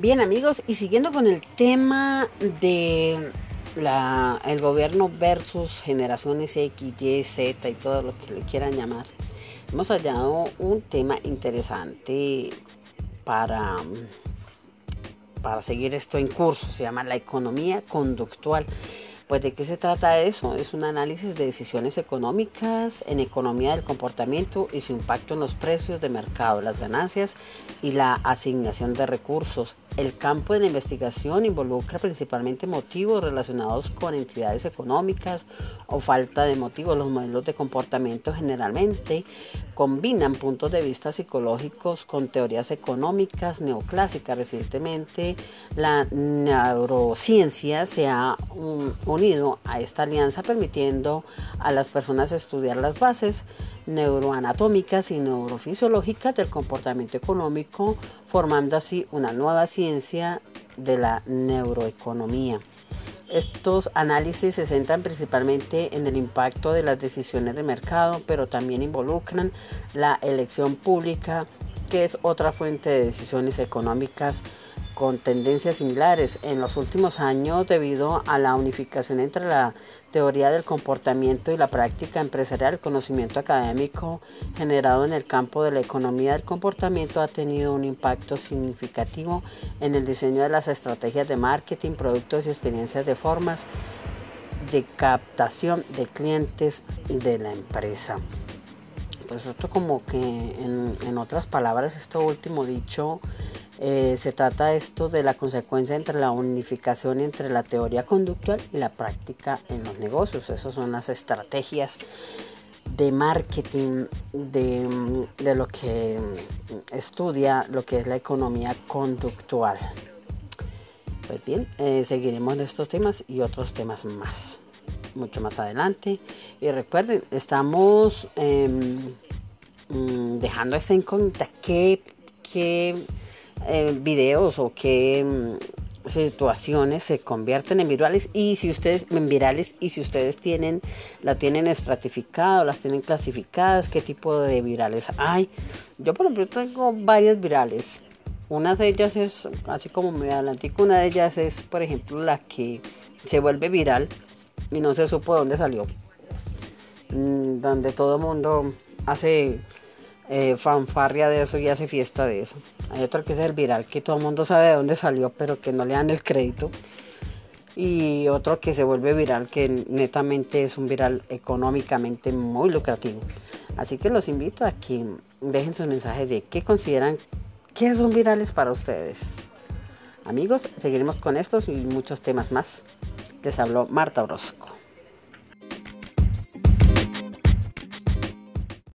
Bien amigos, y siguiendo con el tema de la, el gobierno versus generaciones X, Y, Z y todo lo que le quieran llamar, hemos hallado un tema interesante para, para seguir esto en curso, se llama la economía conductual. Pues de qué se trata eso? Es un análisis de decisiones económicas en economía del comportamiento y su impacto en los precios de mercado, las ganancias y la asignación de recursos. El campo de la investigación involucra principalmente motivos relacionados con entidades económicas o falta de motivos. Los modelos de comportamiento generalmente combinan puntos de vista psicológicos con teorías económicas neoclásicas. Recientemente la neurociencia se ha unido a esta alianza permitiendo a las personas estudiar las bases neuroanatómicas y neurofisiológicas del comportamiento económico, formando así una nueva ciencia de la neuroeconomía. Estos análisis se centran principalmente en el impacto de las decisiones de mercado, pero también involucran la elección pública, que es otra fuente de decisiones económicas con tendencias similares. En los últimos años, debido a la unificación entre la teoría del comportamiento y la práctica empresarial, el conocimiento académico generado en el campo de la economía del comportamiento ha tenido un impacto significativo en el diseño de las estrategias de marketing, productos y experiencias de formas de captación de clientes de la empresa. Pues esto como que en, en otras palabras, esto último dicho eh, se trata esto de la consecuencia entre la unificación entre la teoría conductual y la práctica en los negocios. Esas son las estrategias de marketing de, lo que estudia lo que es la economía conductual. Pues bien, eh, seguiremos en estos temas y otros temas más, mucho más adelante. Y recuerden, estamos em, mm, dejando esta incógnita. ¿Qué, qué eh, videos o qué mm, situaciones se convierten en virales y si ustedes en virales y si ustedes tienen la tienen estratificada las tienen clasificadas qué tipo de virales hay yo por ejemplo tengo varias virales. Una de ellas es así como me adelantico una de ellas es por ejemplo la que se vuelve viral y no se supo de dónde salió. Mm, donde todo el mundo hace eh, fanfarria de eso y hace fiesta de eso. Hay otro que es el viral, que todo el mundo sabe de dónde salió, pero que no le dan el crédito. Y otro que se vuelve viral, que netamente es un viral económicamente muy lucrativo. Así que los invito a que dejen sus mensajes de qué consideran que son virales para ustedes. Amigos, seguiremos con estos y muchos temas más. Les habló Marta Orozco.